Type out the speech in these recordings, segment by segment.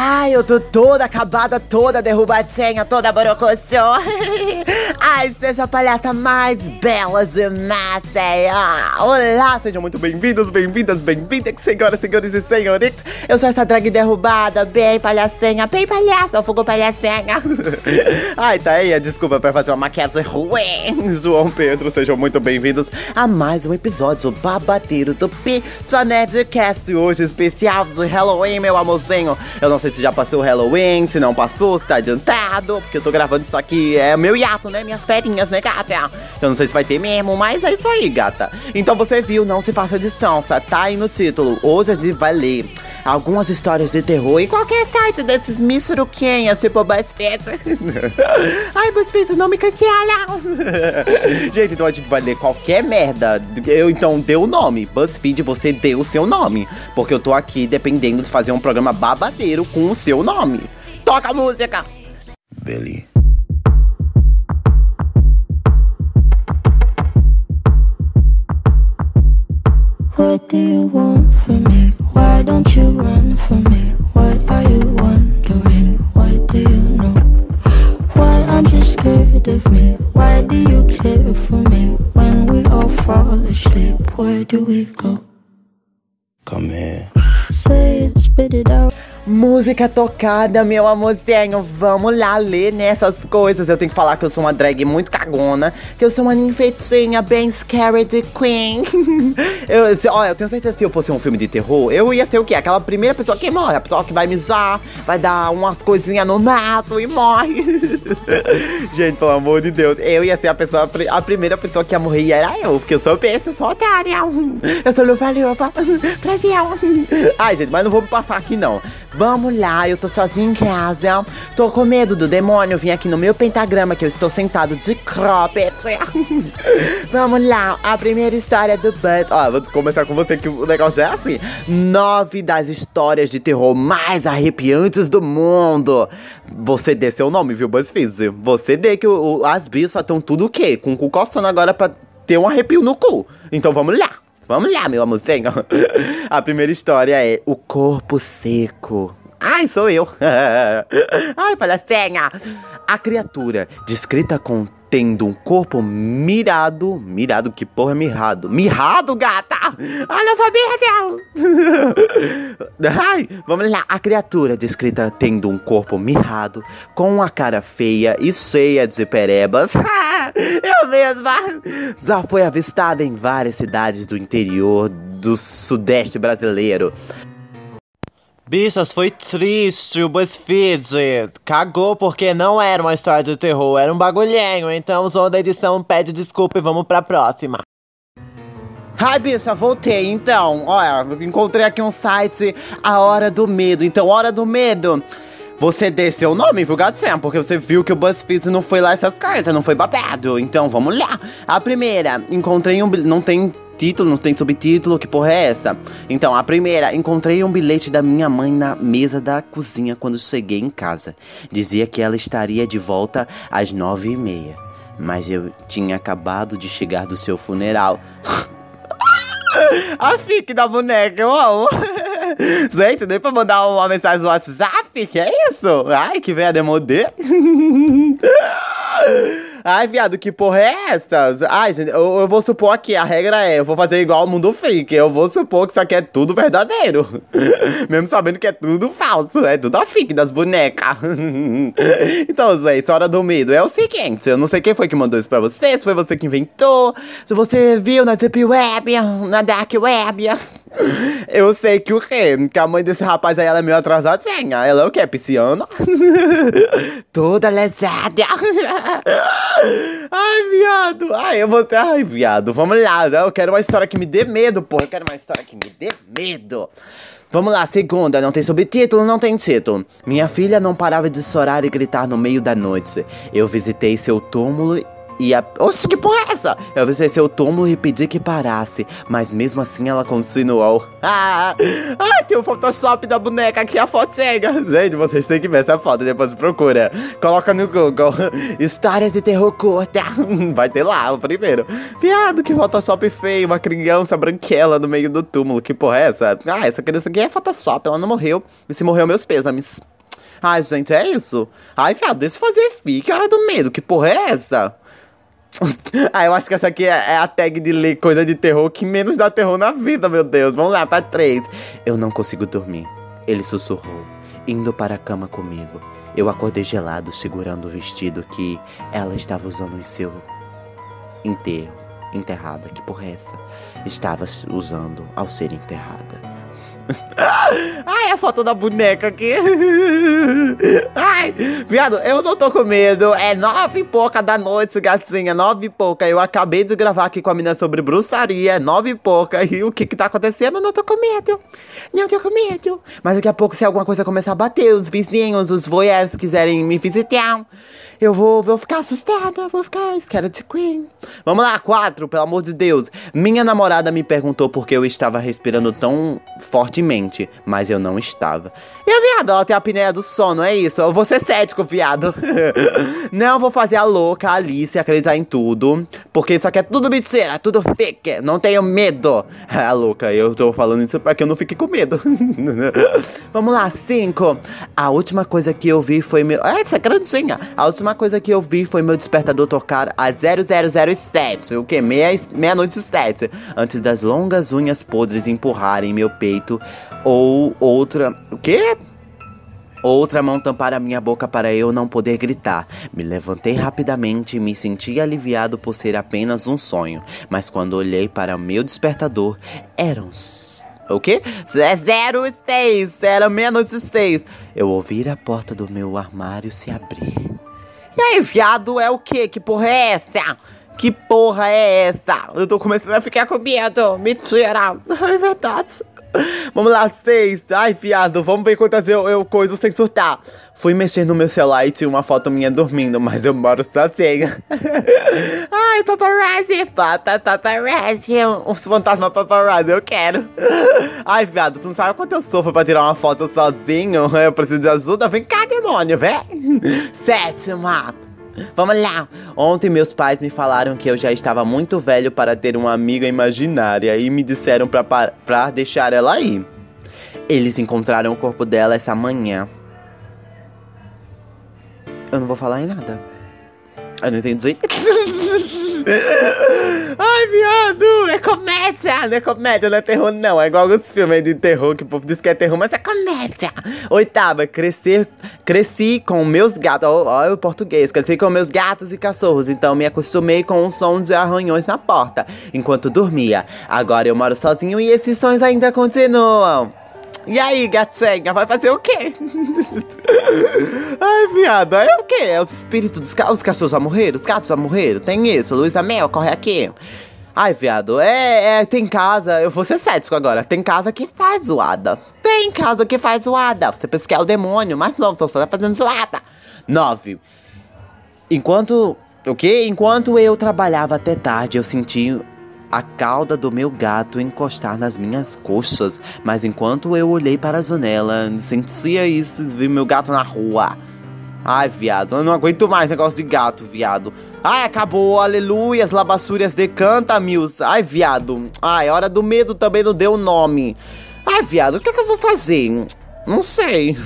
Ai, eu tô toda acabada, toda derrubadinha, toda borocochô. Ai, seja a palhaça mais bela de Maceió. Olá, sejam muito bem-vindos, bem-vindas, bem-vindas, senhoras, senhores e senhoritas. Eu sou essa drag derrubada, bem palhacinha, bem palhaça, fogo palhacinha. Ai, tá aí a desculpa pra fazer uma maquiagem ruim. João Pedro, sejam muito bem-vindos a mais um episódio babadeiro do Pizza Nerdcast. Hoje especial de Halloween, meu amorzinho. Eu não sei se já passou o Halloween, se não passou, se tá adiantado, porque eu tô gravando isso aqui, é meu hiato, né? Minhas ferinhas, né, gata? Eu não sei se vai ter mesmo, mas é isso aí, gata. Então você viu, não se faça distância, tá aí no título. Hoje a gente vai ler algumas histórias de terror em qualquer site desses michuruquinhas, tipo BuzzFeed. Ai, BuzzFeed, não me cancela! gente, então a gente vai ler qualquer merda. Eu então dê o nome. BuzzFeed, você deu o seu nome. Porque eu tô aqui dependendo de fazer um programa babadeiro com o seu nome. Toca a música! Billy. What do you want from me? Why don't you run from me? What are you wondering? What do you know? Why aren't you scared of me? Why do you care for me? When we all fall asleep, where do we go? Come here. Say it, spit it out. Música tocada, meu amorzinho. Vamos lá ler nessas coisas. Eu tenho que falar que eu sou uma drag muito cagona. Que eu sou uma ninfetinha bem scary de queen. eu, se, olha, eu tenho certeza que se eu fosse um filme de terror, eu ia ser o quê? Aquela primeira pessoa que morre. A pessoa que vai mijar, vai dar umas coisinhas no mato e morre. Gente, pelo amor de Deus. Eu ia ser a pessoa, a primeira pessoa que ia morrer e era eu. Porque eu sou besta, eu sou otária. Eu sou luva-luva. Ai, gente, mas não vou passar aqui não. Vamos lá, eu tô sozinha em casa. Tô com medo do demônio vir aqui no meu pentagrama que eu estou sentado de cropped. Vamos lá, a primeira história do Buzz. Ó, vou começar com você que o negócio é assim. Nove das histórias de terror mais arrepiantes do mundo. Você dê seu nome, viu, BuzzFeed? Você dê que o, o, as bichas estão tudo o quê? Com o cu coçando agora pra ter um arrepio no cu. Então vamos lá. Vamos lá, meu amorzinho. A primeira história é O Corpo Seco. Ai, sou eu. Ai, palhacinha. A criatura, descrita com tendo um corpo mirado. Mirado, que porra é mirrado? Mirrado, gata! Analfabeto! Ai, vamos lá. A criatura, descrita tendo um corpo mirrado, com uma cara feia e cheia de perebas. Eu mesma! Já foi avistada em várias cidades do interior do sudeste brasileiro. Bichas, foi triste o BuzzFeed. Cagou porque não era uma história de terror, era um bagulhinho. Então o som da edição pede desculpa e vamos pra próxima. Ai, bicha, voltei. Então, olha, encontrei aqui um site, A Hora do Medo. Então, Hora do Medo. Você dê seu nome, viu, gatinha? Porque você viu que o BuzzFeed não foi lá essas cartas, não foi babado. Então, vamos lá. A primeira, encontrei um... Não tem título, não tem subtítulo, que porra é essa? Então, a primeira, encontrei um bilhete da minha mãe na mesa da cozinha quando cheguei em casa. Dizia que ela estaria de volta às nove e meia. Mas eu tinha acabado de chegar do seu funeral. A fique da boneca, eu amo. Gente, nem pra mandar uma mensagem no WhatsApp? Que é isso? Ai, que veia demodê. Ai, viado, que porra é essa? Ai, gente, eu, eu, vou supor aqui, a regra é, eu vou fazer igual ao mundo freak. Eu vou supor que isso aqui é tudo verdadeiro. Mesmo sabendo que é tudo falso. É tudo a fique das bonecas. então, gente, hora do medo. É o seguinte, eu não sei quem foi que mandou isso pra você, se foi você que inventou, se você viu na Deep Web, na Dark Web. Eu sei que o quê? Que a mãe desse rapaz aí, ela é meio atrasadinha. Ela é o quê? Pisciana? Toda lesada. Ai, viado. Ai, eu vou ter... Ai, viado. Vamos lá. Eu quero uma história que me dê medo, pô. Eu quero uma história que me dê medo. Vamos lá, segunda, não tem subtítulo, não tem título. Minha filha não parava de chorar e gritar no meio da noite. Eu visitei seu túmulo e a. Oxe, que porra é essa? Eu visitei seu túmulo e pedi que parasse, mas mesmo assim ela continuou. Ah, ah, tem o Photoshop da boneca aqui, a foto cega. Gente, vocês têm que ver essa foto, depois procura. Coloca no Google. Histórias de terror curta. Vai ter lá o primeiro. Viado, que Photoshop feio. Uma criança branquela no meio do túmulo. Que porra é essa? Ah, essa criança aqui é Photoshop, ela não morreu. E se morreu, meus pêsames. Ai, gente, é isso. Ai, viado, deixa eu fazer fi. Que hora do medo? Que porra é essa? ah, eu acho que essa aqui é, é, a tag de ler coisa de terror que menos dá terror na vida, meu Deus. Vamos lá, pra três. Eu não consigo dormir. Ele sussurrou, indo para a cama comigo. Eu acordei gelado, segurando o vestido que ela estava usando em seu enterro. Enterrada, que porra é essa? Estava usando ao ser enterrada. Ai, a foto da boneca aqui. Ai, viado, eu não tô com medo. É nove e pouca da noite, gatinha. Nove e pouca. Eu acabei de gravar aqui com a menina sobre bruxaria. É nove e pouca. E o que que tá acontecendo? Eu não tô com medo. Não tô com medo. Mas daqui a pouco, se alguma coisa começar a bater, os vizinhos, os voyeurs quiserem me visitar eu vou, vou ficar assustada, vou ficar scared queen. Vamos lá, quatro, pelo amor de Deus. Minha namorada me perguntou por que eu estava respirando tão fortemente, mas eu não estava. E a viado, ela tem a apneia do sono, é isso. Eu vou ser cético, viado. não vou fazer a louca Alice acreditar em tudo, porque isso aqui é tudo mentira, é tudo fake. Não tenho medo. É louca, eu tô falando isso para que eu não fique com medo. Vamos lá, cinco. A última coisa que eu vi foi meu. É, essa é grandinha. A última coisa que eu vi foi meu despertador tocar às 0007, o que? Meia-noite meia 7, antes das longas unhas podres empurrarem meu peito ou outra. O quê? Outra mão tampar a minha boca para eu não poder gritar. Me levantei rapidamente e me senti aliviado por ser apenas um sonho. Mas quando olhei para meu despertador, eram. O quê? É 06, era meia-noite e seis. Eu ouvi a porta do meu armário se abrir. E aí, viado, é o quê? Que porra é essa? Que porra é essa? Eu tô começando a ficar com medo. Mentira. É verdade. Vamos lá, seis. Ai, viado, vamos ver quantas eu, eu coiso sem surtar. Fui mexer no meu celular e tinha uma foto minha dormindo, mas eu moro sozinha. Ai, paparazzi, papa, paparazzi. Uns fantasmas paparazzi, eu quero. Ai, viado, tu não sabe quanto eu sofro pra tirar uma foto sozinho? Eu preciso de ajuda? Vem cá, demônio, vem. Sétima. Vamos lá! Ontem meus pais me falaram que eu já estava muito velho para ter uma amiga imaginária e me disseram pra, pra deixar ela aí. Eles encontraram o corpo dela essa manhã. Eu não vou falar em nada. Eu não entendi. Viado, é comédia, não é comédia, não é terror, não. É igual os filmes de terror que o povo diz que é terror, mas é comédia. Oitava, crescer, cresci com meus gatos. Olha o português, cresci com meus gatos e cachorros, então me acostumei com o som de arranhões na porta enquanto dormia. Agora eu moro sozinho e esses sons ainda continuam. E aí, gatinha, vai fazer o quê? Ai, viado, é o quê? É os espíritos dos ca os cachorros já morreram? Os gatos já morreram? Tem isso, Luísa Mel, corre aqui. Ai, viado, é, é, tem casa, eu vou ser cético agora, tem casa que faz zoada. Tem casa que faz zoada. Você pensa que é o demônio, mas não, você tá fazendo zoada. Nove. Enquanto, o quê? Enquanto eu trabalhava até tarde, eu senti a cauda do meu gato encostar nas minhas coxas, mas enquanto eu olhei para a janela, sentia isso, vi meu gato na rua. Ai, viado, eu não aguento mais negócio de gato, viado. Ai, acabou, aleluia, as labassúrias decanta, Mills. Ai, viado. Ai, hora do medo também não deu nome. Ai, viado, o que, é que eu vou fazer? Não sei.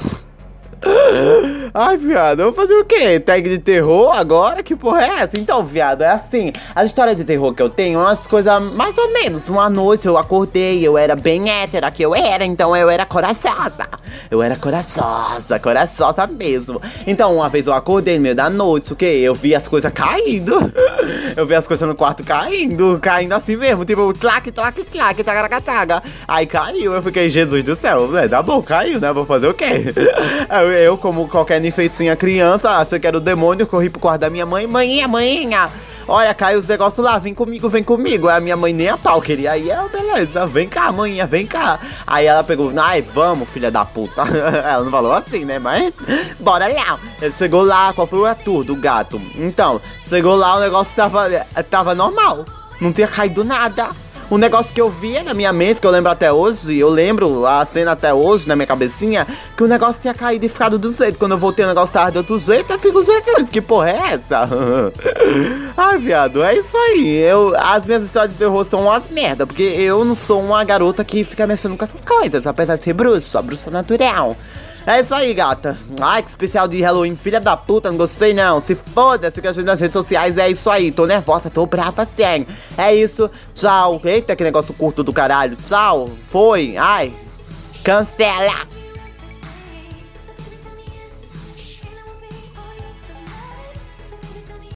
Ai, viado, eu vou fazer o quê? Tag de terror agora? Que porra é essa? Então, viado, é assim. As histórias de terror que eu tenho, umas coisas mais ou menos. Uma noite eu acordei, eu era bem hétera que eu era, então eu era coraçosa. Eu era coraçosa, coraçosa mesmo. Então, uma vez eu acordei no meio da noite, o quê? Eu vi as coisas caindo. Eu vi as coisas no quarto caindo, caindo assim mesmo, tipo, clac, clac, clac, taga, taga. Aí caiu, eu fiquei, Jesus do céu, né? Tá bom, caiu, né? Vou fazer o quê? Eu, eu como qualquer enfeitinha criança, achei que era o demônio, corri pro quarto da minha mãe, mãinha, mãinha. Olha, caiu os negócios lá, vem comigo, vem comigo. Aí a minha mãe nem a pau queria. Aí eu, beleza, vem cá, mãinha, vem cá. Aí ela pegou, ai, vamos, filha da puta. ela não falou assim, né? Mas bora lá. Ele chegou lá, foi a tour do gato? Então, chegou lá, o negócio tava, tava normal. Não tinha caído nada. Um negócio que eu via na minha mente, que eu lembro até hoje, eu lembro a cena até hoje na minha cabecinha, que o negócio tinha caído e ficado do jeito. Quando eu voltei, o negócio tava de outro jeito, eu fico do jeito, que porra é essa? Ai, viado, é isso aí. Eu, as minhas histórias de terror são umas merda, porque eu não sou uma garota que fica mexendo com essas coisas, apesar de ser bruxa, bruxa natural. É isso aí, gata. Ai, que especial de Halloween, filha da puta, não gostei não. Se foda-se que a gente nas redes sociais, é isso aí. Tô nervosa, tô brava sim. É isso, tchau. Eita, que negócio curto do caralho. Tchau, foi, ai. Cancela!